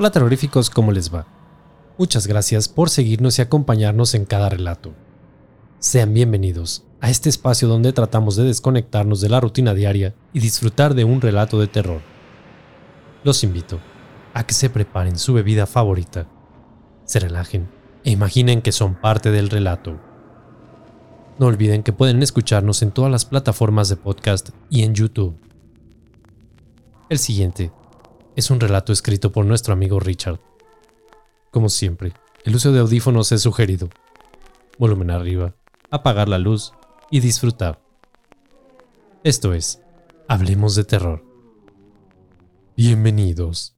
Hola terroríficos, ¿cómo les va? Muchas gracias por seguirnos y acompañarnos en cada relato. Sean bienvenidos a este espacio donde tratamos de desconectarnos de la rutina diaria y disfrutar de un relato de terror. Los invito a que se preparen su bebida favorita, se relajen e imaginen que son parte del relato. No olviden que pueden escucharnos en todas las plataformas de podcast y en YouTube. El siguiente es un relato escrito por nuestro amigo Richard. Como siempre, el uso de audífonos es sugerido. Volumen arriba, apagar la luz y disfrutar. Esto es, Hablemos de Terror. Bienvenidos.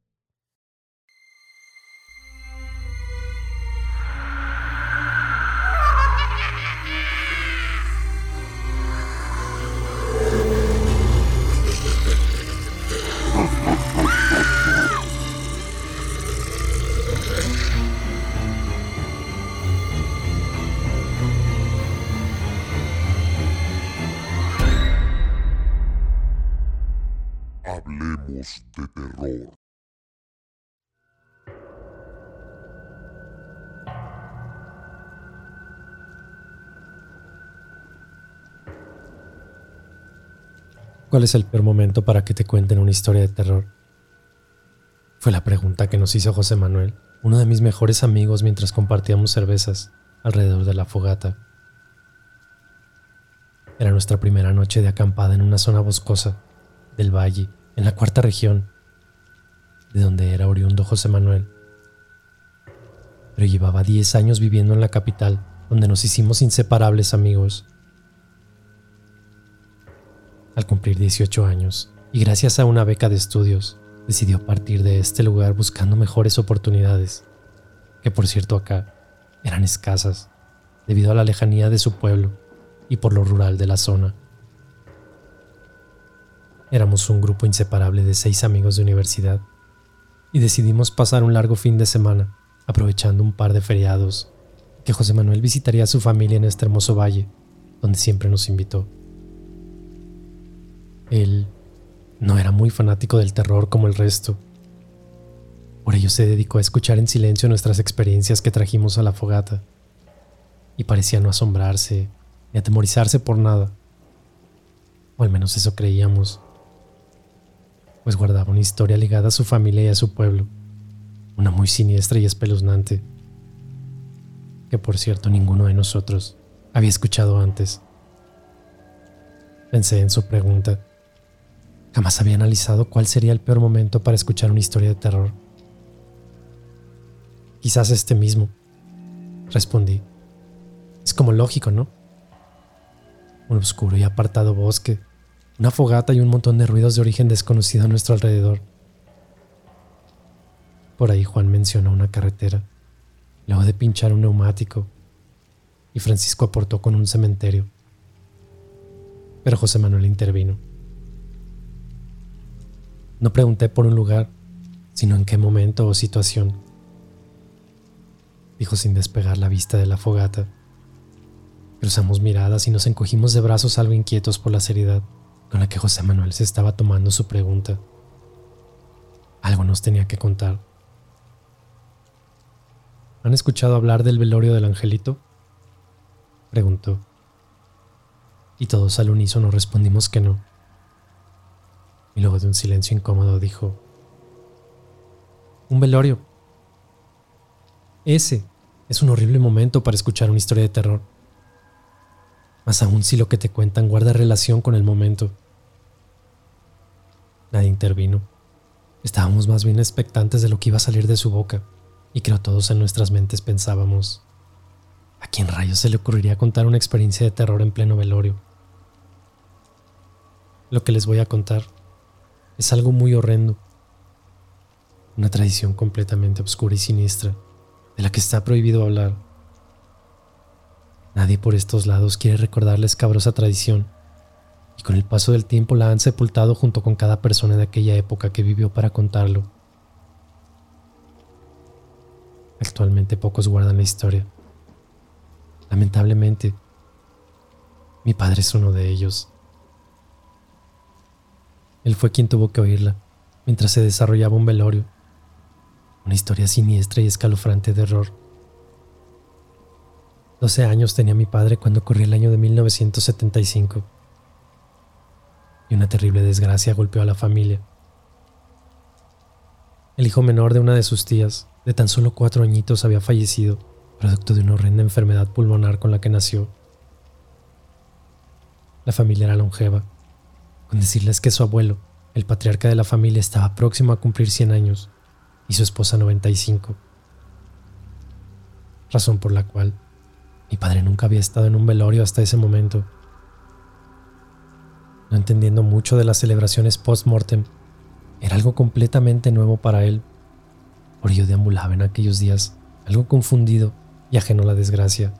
De terror. ¿Cuál es el peor momento para que te cuenten una historia de terror? Fue la pregunta que nos hizo José Manuel, uno de mis mejores amigos mientras compartíamos cervezas alrededor de la fogata. Era nuestra primera noche de acampada en una zona boscosa del valle, en la cuarta región, de donde era oriundo José Manuel. Pero llevaba 10 años viviendo en la capital, donde nos hicimos inseparables amigos. Al cumplir 18 años, y gracias a una beca de estudios, decidió partir de este lugar buscando mejores oportunidades, que por cierto acá eran escasas, debido a la lejanía de su pueblo y por lo rural de la zona. Éramos un grupo inseparable de seis amigos de universidad y decidimos pasar un largo fin de semana, aprovechando un par de feriados, que José Manuel visitaría a su familia en este hermoso valle, donde siempre nos invitó. Él no era muy fanático del terror como el resto. Por ello se dedicó a escuchar en silencio nuestras experiencias que trajimos a la fogata, y parecía no asombrarse ni atemorizarse por nada. O al menos eso creíamos pues guardaba una historia ligada a su familia y a su pueblo, una muy siniestra y espeluznante, que por cierto ninguno de nosotros había escuchado antes. Pensé en su pregunta. Jamás había analizado cuál sería el peor momento para escuchar una historia de terror. Quizás este mismo, respondí. Es como lógico, ¿no? Un oscuro y apartado bosque una fogata y un montón de ruidos de origen desconocido a nuestro alrededor. Por ahí Juan mencionó una carretera, luego de pinchar un neumático, y Francisco aportó con un cementerio. Pero José Manuel intervino. No pregunté por un lugar, sino en qué momento o situación, dijo sin despegar la vista de la fogata. Cruzamos miradas y nos encogimos de brazos algo inquietos por la seriedad con la que José Manuel se estaba tomando su pregunta. Algo nos tenía que contar. ¿Han escuchado hablar del velorio del angelito? Preguntó. Y todos al unísono respondimos que no. Y luego de un silencio incómodo dijo, un velorio. Ese es un horrible momento para escuchar una historia de terror más aún si lo que te cuentan guarda relación con el momento. Nadie intervino. Estábamos más bien expectantes de lo que iba a salir de su boca, y creo todos en nuestras mentes pensábamos, ¿a quién rayos se le ocurriría contar una experiencia de terror en pleno velorio? Lo que les voy a contar es algo muy horrendo. Una tradición completamente oscura y siniestra, de la que está prohibido hablar. Nadie por estos lados quiere recordar la escabrosa tradición, y con el paso del tiempo la han sepultado junto con cada persona de aquella época que vivió para contarlo. Actualmente pocos guardan la historia. Lamentablemente, mi padre es uno de ellos. Él fue quien tuvo que oírla mientras se desarrollaba un velorio. Una historia siniestra y escalofrante de horror. 12 años tenía mi padre cuando ocurrió el año de 1975. Y una terrible desgracia golpeó a la familia. El hijo menor de una de sus tías, de tan solo cuatro añitos, había fallecido, producto de una horrenda enfermedad pulmonar con la que nació. La familia era longeva, con decirles que su abuelo, el patriarca de la familia, estaba próximo a cumplir 100 años y su esposa 95. Razón por la cual mi padre nunca había estado en un velorio hasta ese momento. No entendiendo mucho de las celebraciones post-mortem, era algo completamente nuevo para él. Por ello deambulaba en aquellos días, algo confundido y ajeno a la desgracia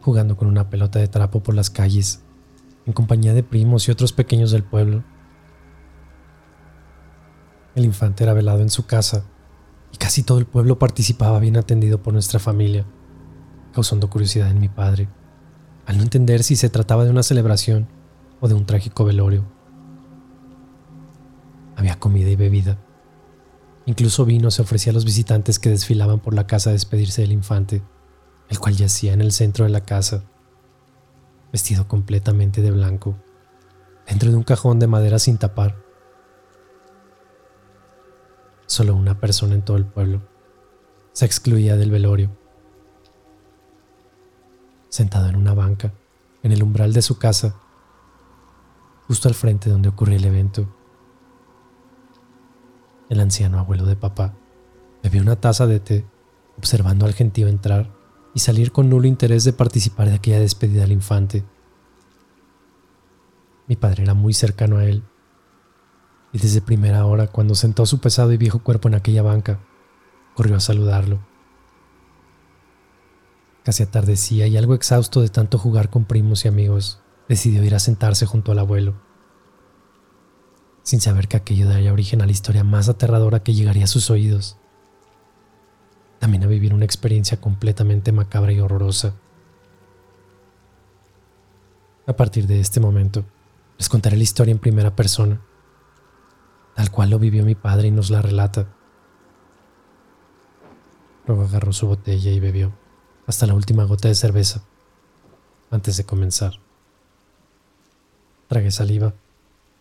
jugando con una pelota de trapo por las calles, en compañía de primos y otros pequeños del pueblo. El infante era velado en su casa y casi todo el pueblo participaba bien atendido por nuestra familia, causando curiosidad en mi padre, al no entender si se trataba de una celebración o de un trágico velorio. Había comida y bebida. Incluso vino se ofrecía a los visitantes que desfilaban por la casa a despedirse del infante el cual yacía en el centro de la casa, vestido completamente de blanco, dentro de un cajón de madera sin tapar. Solo una persona en todo el pueblo se excluía del velorio. Sentado en una banca, en el umbral de su casa, justo al frente donde ocurría el evento, el anciano abuelo de papá bebió una taza de té observando al gentío entrar y salir con nulo interés de participar de aquella despedida al infante. Mi padre era muy cercano a él, y desde primera hora, cuando sentó su pesado y viejo cuerpo en aquella banca, corrió a saludarlo. Casi atardecía y algo exhausto de tanto jugar con primos y amigos, decidió ir a sentarse junto al abuelo, sin saber que aquello daría origen a la historia más aterradora que llegaría a sus oídos también a vivir una experiencia completamente macabra y horrorosa. A partir de este momento, les contaré la historia en primera persona, tal cual lo vivió mi padre y nos la relata. Luego agarró su botella y bebió hasta la última gota de cerveza antes de comenzar. Tragué saliva,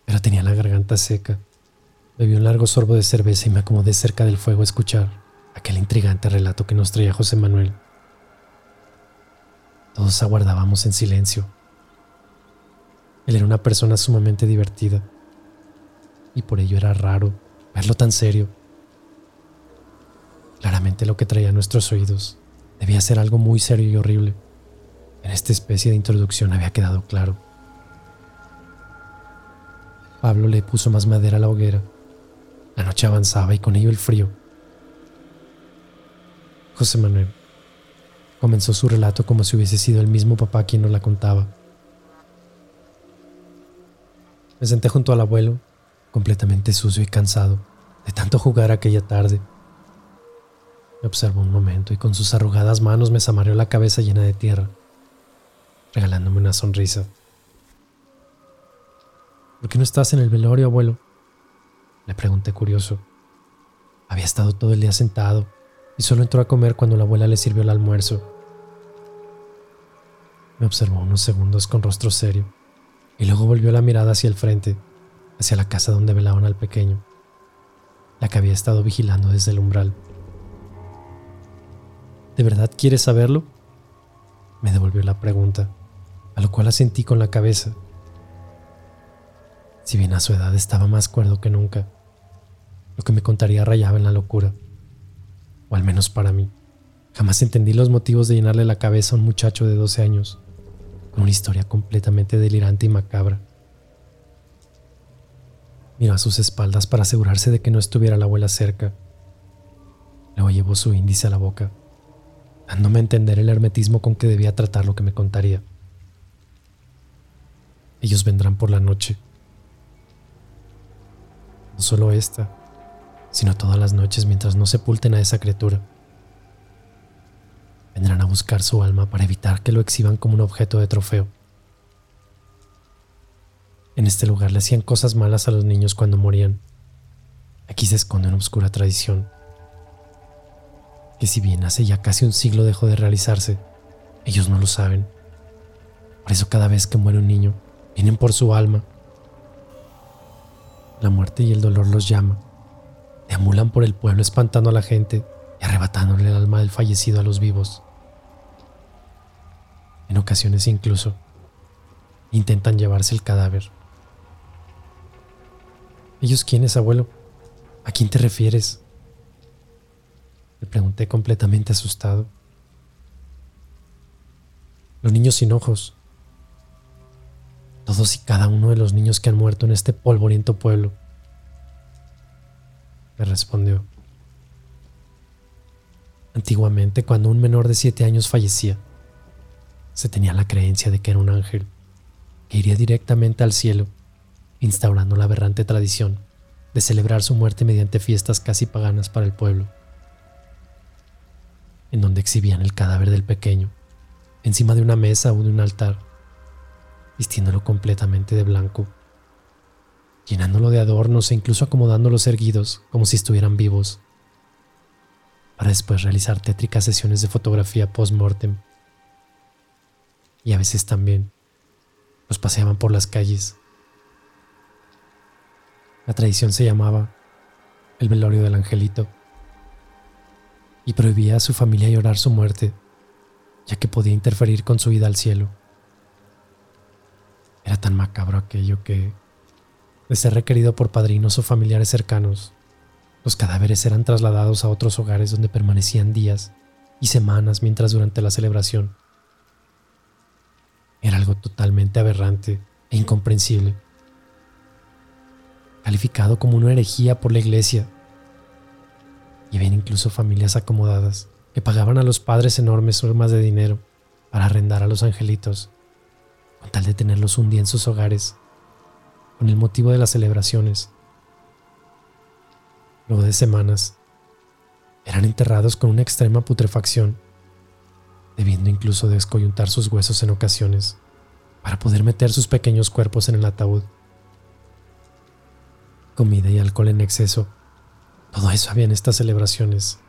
pero tenía la garganta seca. Bebí un largo sorbo de cerveza y me acomodé cerca del fuego a escuchar aquel intrigante relato que nos traía José Manuel. Todos aguardábamos en silencio. Él era una persona sumamente divertida y por ello era raro verlo tan serio. Claramente lo que traía a nuestros oídos debía ser algo muy serio y horrible. En esta especie de introducción había quedado claro. Pablo le puso más madera a la hoguera. La noche avanzaba y con ello el frío José Manuel. Comenzó su relato como si hubiese sido el mismo papá quien nos la contaba. Me senté junto al abuelo, completamente sucio y cansado de tanto jugar aquella tarde. Me observó un momento y con sus arrugadas manos me zamareó la cabeza llena de tierra, regalándome una sonrisa. ¿Por qué no estás en el velorio, abuelo? Le pregunté curioso. Había estado todo el día sentado, y solo entró a comer cuando la abuela le sirvió el almuerzo. Me observó unos segundos con rostro serio y luego volvió la mirada hacia el frente, hacia la casa donde velaban al pequeño, la que había estado vigilando desde el umbral. ¿De verdad quieres saberlo? Me devolvió la pregunta, a lo cual asentí con la cabeza. Si bien a su edad estaba más cuerdo que nunca, lo que me contaría rayaba en la locura o al menos para mí. Jamás entendí los motivos de llenarle la cabeza a un muchacho de 12 años. con una historia completamente delirante y macabra. Miró a sus espaldas para asegurarse de que no estuviera la abuela cerca. Luego llevó su índice a la boca, dándome a entender el hermetismo con que debía tratar lo que me contaría. Ellos vendrán por la noche. No solo esta, sino todas las noches mientras no sepulten a esa criatura. Vendrán a buscar su alma para evitar que lo exhiban como un objeto de trofeo. En este lugar le hacían cosas malas a los niños cuando morían. Aquí se esconde una oscura tradición, que si bien hace ya casi un siglo dejó de realizarse, ellos no lo saben. Por eso cada vez que muere un niño, vienen por su alma. La muerte y el dolor los llama deambulan por el pueblo espantando a la gente y arrebatándole el alma del fallecido a los vivos. En ocasiones incluso intentan llevarse el cadáver. ¿Ellos quiénes, abuelo? ¿A quién te refieres? Le pregunté completamente asustado. Los niños sin ojos. Todos y cada uno de los niños que han muerto en este polvoriento pueblo me respondió. Antiguamente, cuando un menor de siete años fallecía, se tenía la creencia de que era un ángel que iría directamente al cielo, instaurando la aberrante tradición de celebrar su muerte mediante fiestas casi paganas para el pueblo, en donde exhibían el cadáver del pequeño encima de una mesa o de un altar, vistiéndolo completamente de blanco llenándolo de adornos e incluso acomodándolos erguidos como si estuvieran vivos, para después realizar tétricas sesiones de fotografía post-mortem. Y a veces también los paseaban por las calles. La tradición se llamaba el velorio del angelito y prohibía a su familia llorar su muerte, ya que podía interferir con su ida al cielo. Era tan macabro aquello que de ser requerido por padrinos o familiares cercanos, los cadáveres eran trasladados a otros hogares donde permanecían días y semanas mientras durante la celebración. Era algo totalmente aberrante e incomprensible, calificado como una herejía por la iglesia. Y había incluso familias acomodadas que pagaban a los padres enormes sumas de dinero para arrendar a los angelitos, con tal de tenerlos un día en sus hogares con el motivo de las celebraciones. Luego de semanas, eran enterrados con una extrema putrefacción, debiendo incluso descoyuntar sus huesos en ocasiones para poder meter sus pequeños cuerpos en el ataúd. Comida y alcohol en exceso, todo eso había en estas celebraciones.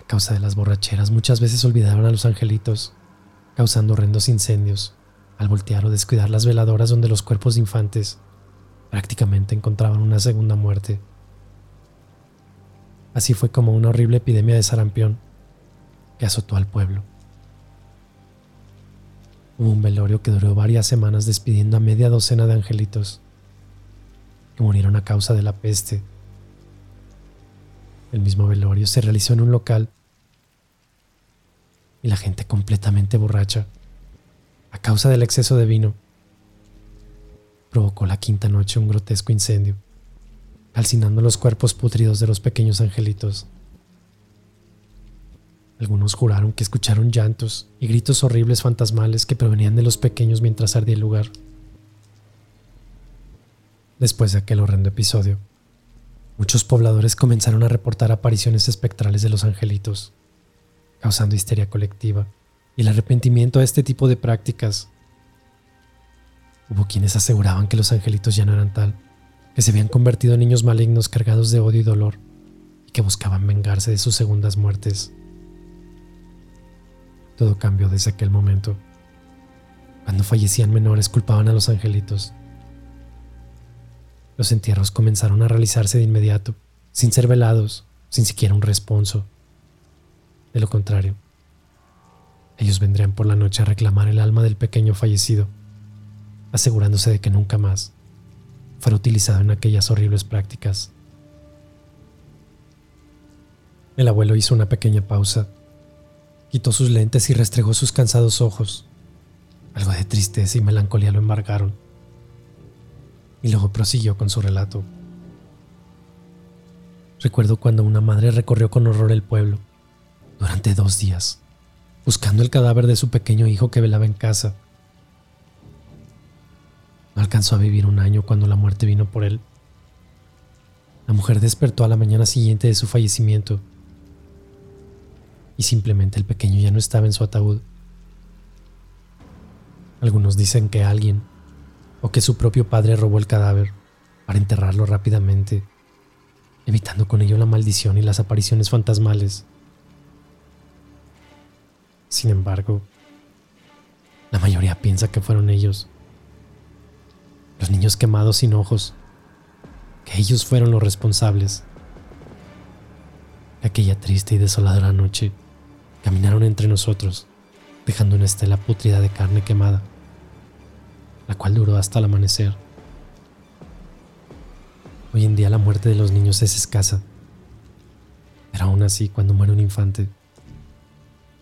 A causa de las borracheras muchas veces olvidaban a los angelitos, causando horrendos incendios al voltear o descuidar las veladoras donde los cuerpos de infantes prácticamente encontraban una segunda muerte. Así fue como una horrible epidemia de sarampión que azotó al pueblo. Hubo un velorio que duró varias semanas despidiendo a media docena de angelitos que murieron a causa de la peste. El mismo velorio se realizó en un local y la gente completamente borracha a causa del exceso de vino, provocó la quinta noche un grotesco incendio, calcinando los cuerpos putridos de los pequeños angelitos. Algunos juraron que escucharon llantos y gritos horribles fantasmales que provenían de los pequeños mientras ardía el lugar. Después de aquel horrendo episodio, muchos pobladores comenzaron a reportar apariciones espectrales de los angelitos, causando histeria colectiva y el arrepentimiento a este tipo de prácticas. Hubo quienes aseguraban que los angelitos ya no eran tal, que se habían convertido en niños malignos cargados de odio y dolor, y que buscaban vengarse de sus segundas muertes. Todo cambió desde aquel momento. Cuando fallecían menores culpaban a los angelitos. Los entierros comenzaron a realizarse de inmediato, sin ser velados, sin siquiera un responso. De lo contrario, ellos vendrían por la noche a reclamar el alma del pequeño fallecido, asegurándose de que nunca más fuera utilizado en aquellas horribles prácticas. El abuelo hizo una pequeña pausa, quitó sus lentes y restregó sus cansados ojos, Algo de tristeza y melancolía lo embargaron. Y luego prosiguió con su relato. Recuerdo cuando una madre recorrió con horror el pueblo durante dos días, buscando el cadáver de su pequeño hijo que velaba en casa. No alcanzó a vivir un año cuando la muerte vino por él. La mujer despertó a la mañana siguiente de su fallecimiento y simplemente el pequeño ya no estaba en su ataúd. Algunos dicen que alguien o que su propio padre robó el cadáver para enterrarlo rápidamente, evitando con ello la maldición y las apariciones fantasmales. Sin embargo, la mayoría piensa que fueron ellos, los niños quemados sin ojos, que ellos fueron los responsables aquella triste y desoladora noche. Caminaron entre nosotros, dejando una estela putrida de carne quemada, la cual duró hasta el amanecer. Hoy en día la muerte de los niños es escasa, pero aún así cuando muere un infante,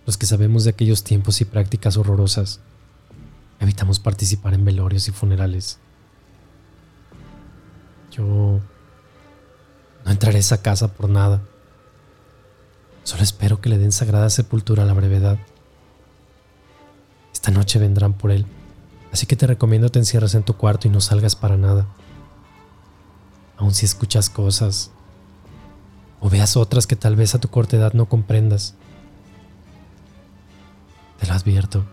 los que sabemos de aquellos tiempos y prácticas horrorosas, evitamos participar en velorios y funerales. Yo no entraré a esa casa por nada. Solo espero que le den sagrada sepultura a la brevedad. Esta noche vendrán por él, así que te recomiendo te encierres en tu cuarto y no salgas para nada. Aun si escuchas cosas o veas otras que tal vez a tu corta edad no comprendas. Te lo advierto.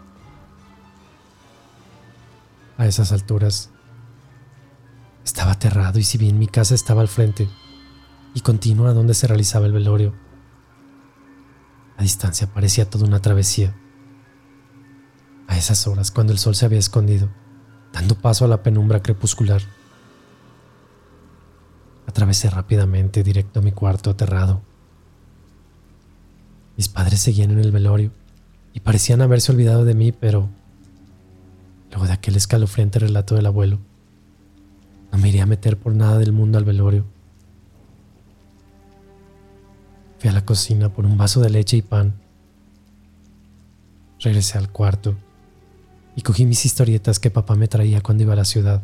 A esas alturas estaba aterrado y si bien mi casa estaba al frente y continua donde se realizaba el velorio, a distancia parecía toda una travesía. A esas horas, cuando el sol se había escondido, dando paso a la penumbra crepuscular, atravesé rápidamente directo a mi cuarto aterrado. Mis padres seguían en el velorio y parecían haberse olvidado de mí, pero luego de aquel escalofriante relato del abuelo, no me iría a meter por nada del mundo al velorio. Fui a la cocina por un vaso de leche y pan. Regresé al cuarto y cogí mis historietas que papá me traía cuando iba a la ciudad,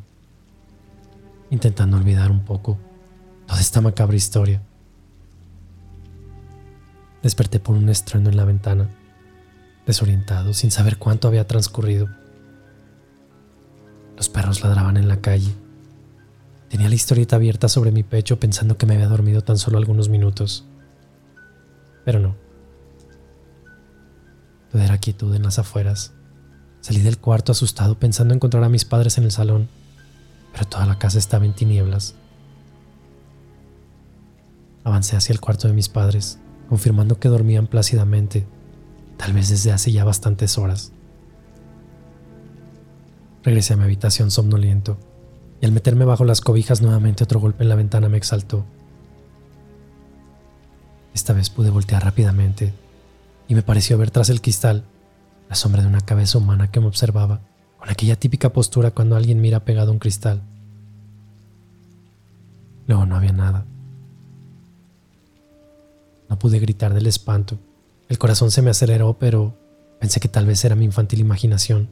intentando olvidar un poco toda esta macabra historia. Desperté por un estruendo en la ventana, desorientado, sin saber cuánto había transcurrido. Los perros ladraban en la calle. Tenía la historieta abierta sobre mi pecho pensando que me había dormido tan solo algunos minutos pero no. Todo era quietud en las afueras. Salí del cuarto asustado pensando encontrar a mis padres en el salón, pero toda la casa estaba en tinieblas. Avancé hacia el cuarto de mis padres, confirmando que dormían plácidamente, tal vez desde hace ya bastantes horas. Regresé a mi habitación somnoliento, y al meterme bajo las cobijas nuevamente otro golpe en la ventana me exaltó. Esta vez pude voltear rápidamente y me pareció ver tras el cristal la sombra de una cabeza humana que me observaba con aquella típica postura cuando alguien mira pegado a un cristal. Luego no había nada. No pude gritar del espanto. El corazón se me aceleró, pero pensé que tal vez era mi infantil imaginación,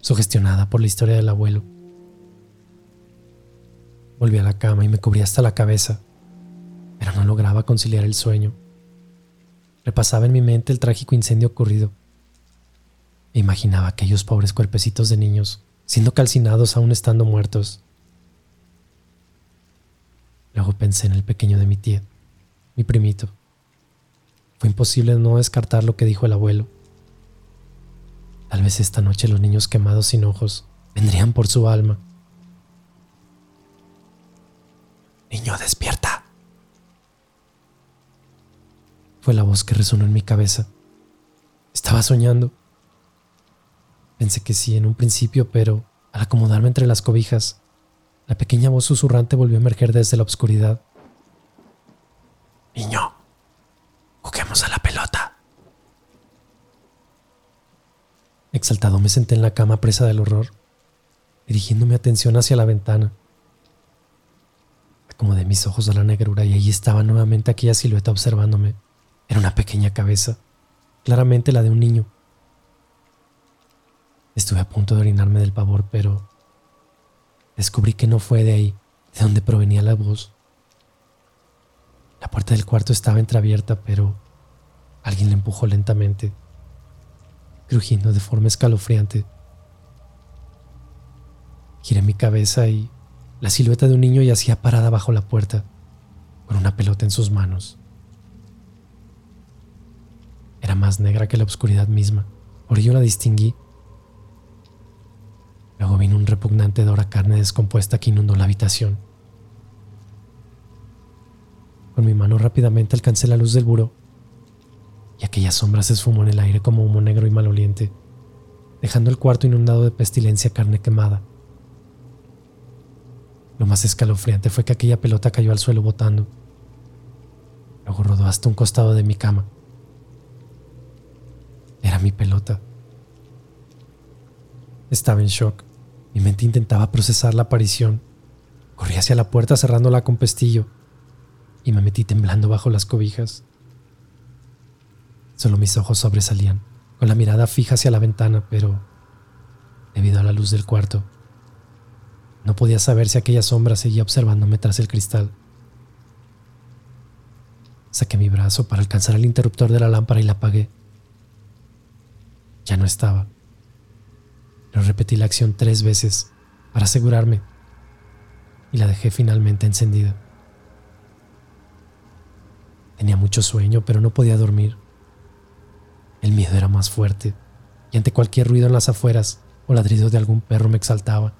sugestionada por la historia del abuelo. Volví a la cama y me cubrí hasta la cabeza pero no lograba conciliar el sueño. Repasaba en mi mente el trágico incendio ocurrido. E imaginaba aquellos pobres cuerpecitos de niños siendo calcinados aún estando muertos. Luego pensé en el pequeño de mi tía, mi primito. Fue imposible no descartar lo que dijo el abuelo. Tal vez esta noche los niños quemados sin ojos vendrían por su alma. Niño, despierta. Fue la voz que resonó en mi cabeza. Estaba soñando. Pensé que sí en un principio, pero al acomodarme entre las cobijas, la pequeña voz susurrante volvió a emerger desde la oscuridad. Niño, juguemos a la pelota. Exaltado me senté en la cama presa del horror, dirigiendo mi atención hacia la ventana. Acomodé mis ojos a la negrura y allí estaba nuevamente aquella silueta observándome. Era una pequeña cabeza, claramente la de un niño. Estuve a punto de orinarme del pavor, pero descubrí que no fue de ahí, de donde provenía la voz. La puerta del cuarto estaba entreabierta, pero alguien la empujó lentamente, crujiendo de forma escalofriante. Giré mi cabeza y la silueta de un niño yacía parada bajo la puerta, con una pelota en sus manos. Era más negra que la oscuridad misma, por ello la distinguí. Luego vino un repugnante olor a carne descompuesta que inundó la habitación. Con mi mano rápidamente alcancé la luz del buró y aquella sombra se esfumó en el aire como humo negro y maloliente, dejando el cuarto inundado de pestilencia carne quemada. Lo más escalofriante fue que aquella pelota cayó al suelo botando. Luego rodó hasta un costado de mi cama. Era mi pelota. Estaba en shock. Mi mente intentaba procesar la aparición. Corrí hacia la puerta cerrándola con pestillo y me metí temblando bajo las cobijas. Solo mis ojos sobresalían, con la mirada fija hacia la ventana, pero debido a la luz del cuarto, no podía saber si aquella sombra seguía observándome tras el cristal. Saqué mi brazo para alcanzar el interruptor de la lámpara y la apagué. Ya no estaba. Pero repetí la acción tres veces para asegurarme y la dejé finalmente encendida. Tenía mucho sueño, pero no podía dormir. El miedo era más fuerte y ante cualquier ruido en las afueras o ladridos de algún perro me exaltaba.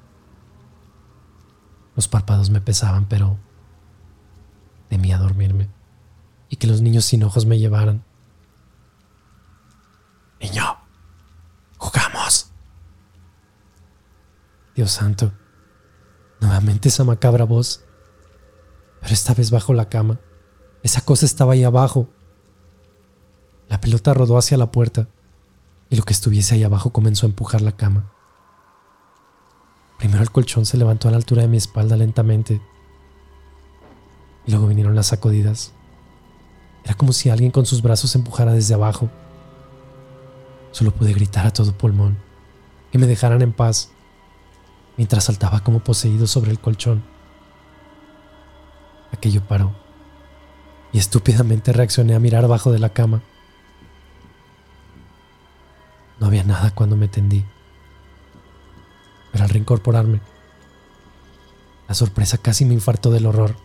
Los párpados me pesaban, pero temía dormirme y que los niños sin ojos me llevaran. Niño, jugamos. Dios santo, nuevamente esa macabra voz, pero esta vez bajo la cama. Esa cosa estaba ahí abajo. La pelota rodó hacia la puerta y lo que estuviese ahí abajo comenzó a empujar la cama. Primero el colchón se levantó a la altura de mi espalda lentamente y luego vinieron las sacudidas. Era como si alguien con sus brazos empujara desde abajo. Solo pude gritar a todo pulmón que me dejaran en paz mientras saltaba como poseído sobre el colchón. Aquello paró y estúpidamente reaccioné a mirar abajo de la cama. No había nada cuando me tendí pero al reincorporarme, la sorpresa casi me infartó del horror.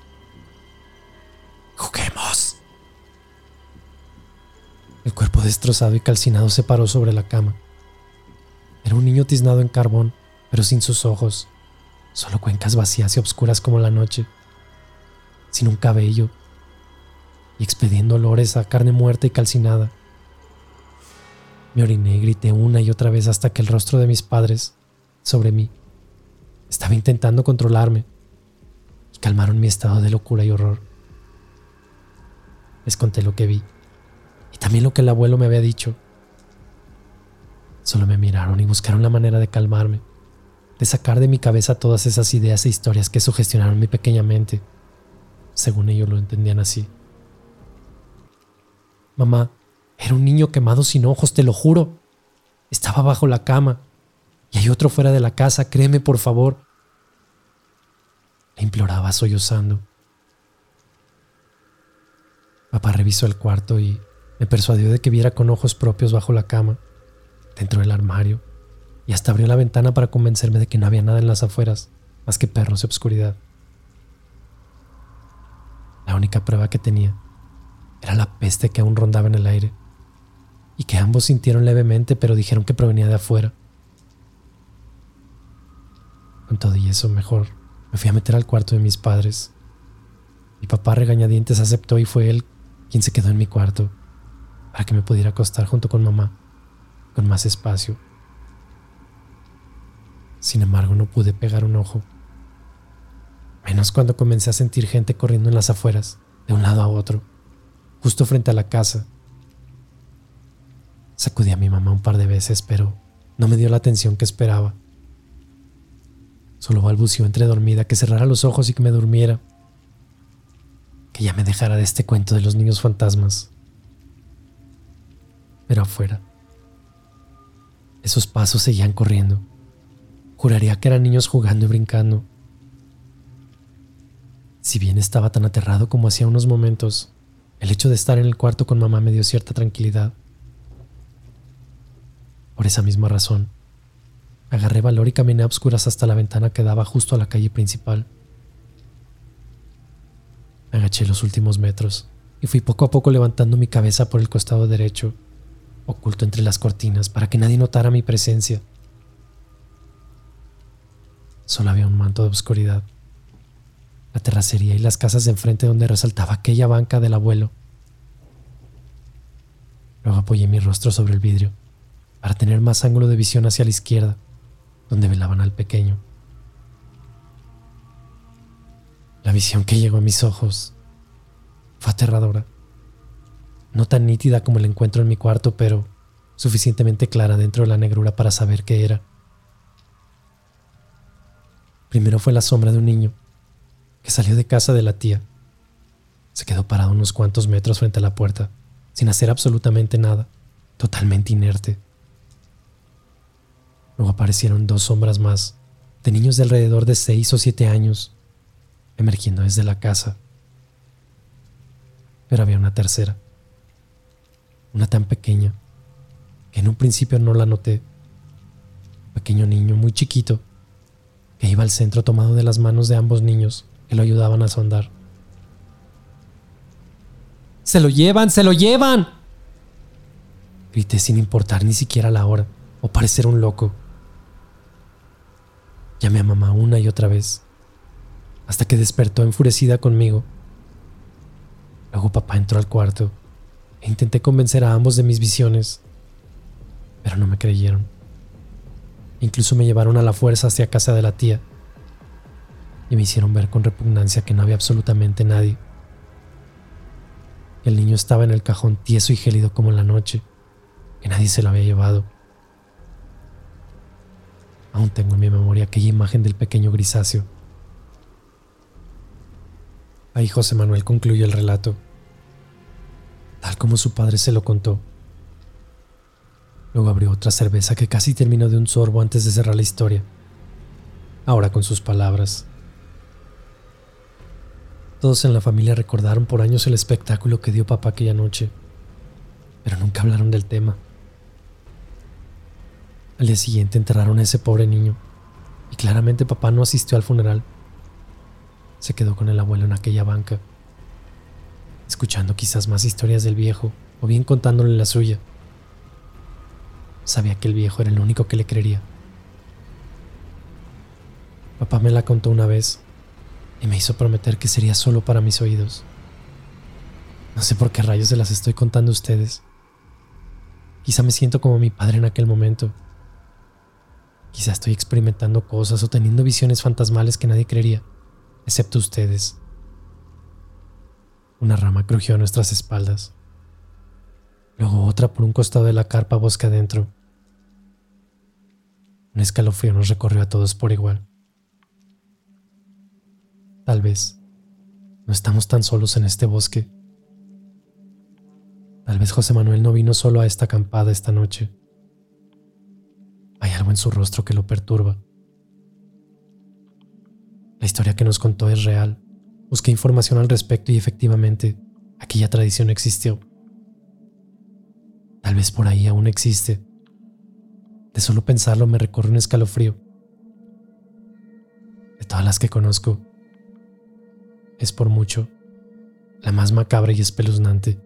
¡Juguemos! El cuerpo destrozado y calcinado se paró sobre la cama. Era un niño tiznado en carbón, pero sin sus ojos, solo cuencas vacías y oscuras como la noche, sin un cabello y expediendo olores a carne muerta y calcinada. Me oriné y grité una y otra vez hasta que el rostro de mis padres sobre mí. Estaba intentando controlarme y calmaron mi estado de locura y horror. Les conté lo que vi y también lo que el abuelo me había dicho. Solo me miraron y buscaron la manera de calmarme, de sacar de mi cabeza todas esas ideas e historias que sugestionaron mi pequeña mente. Según ellos lo entendían así. Mamá, era un niño quemado sin ojos, te lo juro. Estaba bajo la cama. Y hay otro fuera de la casa, créeme por favor. Le imploraba sollozando. Papá revisó el cuarto y me persuadió de que viera con ojos propios bajo la cama, dentro del armario, y hasta abrió la ventana para convencerme de que no había nada en las afueras, más que perros y obscuridad. La única prueba que tenía era la peste que aún rondaba en el aire, y que ambos sintieron levemente, pero dijeron que provenía de afuera. Con todo y eso, mejor me fui a meter al cuarto de mis padres. Mi papá regañadientes aceptó y fue él quien se quedó en mi cuarto para que me pudiera acostar junto con mamá, con más espacio. Sin embargo, no pude pegar un ojo. Menos cuando comencé a sentir gente corriendo en las afueras, de un lado a otro, justo frente a la casa. Sacudí a mi mamá un par de veces, pero no me dio la atención que esperaba. Solo balbució entre dormida que cerrara los ojos y que me durmiera. Que ya me dejara de este cuento de los niños fantasmas. Pero afuera, Esos pasos seguían corriendo. Juraría que eran niños jugando y brincando. Si bien estaba tan aterrado como hacía unos momentos, el hecho de estar en el cuarto con mamá me dio cierta tranquilidad. Por esa misma razón, agarré valor y caminé a obscuras hasta la ventana que daba justo a la calle principal. Agaché los últimos metros y fui poco a poco levantando mi cabeza por el costado derecho, oculto entre las cortinas para que nadie notara mi presencia. Solo había un manto de oscuridad la terracería y las casas de enfrente donde resaltaba aquella banca del abuelo. Luego apoyé mi rostro sobre el vidrio para tener más ángulo de visión hacia la izquierda, donde velaban al pequeño. La visión que llegó a mis ojos fue aterradora. No tan nítida como el encuentro en mi cuarto, pero suficientemente clara dentro de la negrura para saber qué era. Primero fue la sombra de un niño que salió de casa de la tía. Se quedó parado unos cuantos metros frente a la puerta, sin hacer absolutamente nada, totalmente inerte. Luego aparecieron dos sombras más, de niños de alrededor de seis o siete años, emergiendo desde la casa. Pero había una tercera, una tan pequeña, que en un principio no la noté. Un pequeño niño muy chiquito, que iba al centro tomado de las manos de ambos niños que lo ayudaban a sondar. ¡Se lo llevan! ¡Se lo llevan! Grité sin importar ni siquiera la hora o parecer un loco. Llamé a mamá una y otra vez, hasta que despertó enfurecida conmigo. Luego papá entró al cuarto e intenté convencer a ambos de mis visiones, pero no me creyeron. Incluso me llevaron a la fuerza hacia casa de la tía y me hicieron ver con repugnancia que no había absolutamente nadie. El niño estaba en el cajón tieso y gélido como la noche, que nadie se lo había llevado. Aún tengo en mi memoria aquella imagen del pequeño grisáceo. Ahí José Manuel concluyó el relato, tal como su padre se lo contó. Luego abrió otra cerveza que casi terminó de un sorbo antes de cerrar la historia, ahora con sus palabras. Todos en la familia recordaron por años el espectáculo que dio papá aquella noche, pero nunca hablaron del tema. Al día siguiente enterraron a ese pobre niño, y claramente papá no asistió al funeral. Se quedó con el abuelo en aquella banca, escuchando quizás más historias del viejo, o bien contándole la suya. Sabía que el viejo era el único que le creería. Papá me la contó una vez y me hizo prometer que sería solo para mis oídos. No sé por qué rayos se las estoy contando a ustedes. Quizá me siento como mi padre en aquel momento. Quizá estoy experimentando cosas o teniendo visiones fantasmales que nadie creería, excepto ustedes. Una rama crujió a nuestras espaldas. Luego otra por un costado de la carpa bosque adentro. Un escalofrío nos recorrió a todos por igual. Tal vez no estamos tan solos en este bosque. Tal vez José Manuel no vino solo a esta acampada esta noche. Hay algo en su rostro que lo perturba. La historia que nos contó es real. Busqué información al respecto y efectivamente aquella tradición existió. Tal vez por ahí aún existe. De solo pensarlo me recorre un escalofrío. De todas las que conozco, es por mucho la más macabra y espeluznante.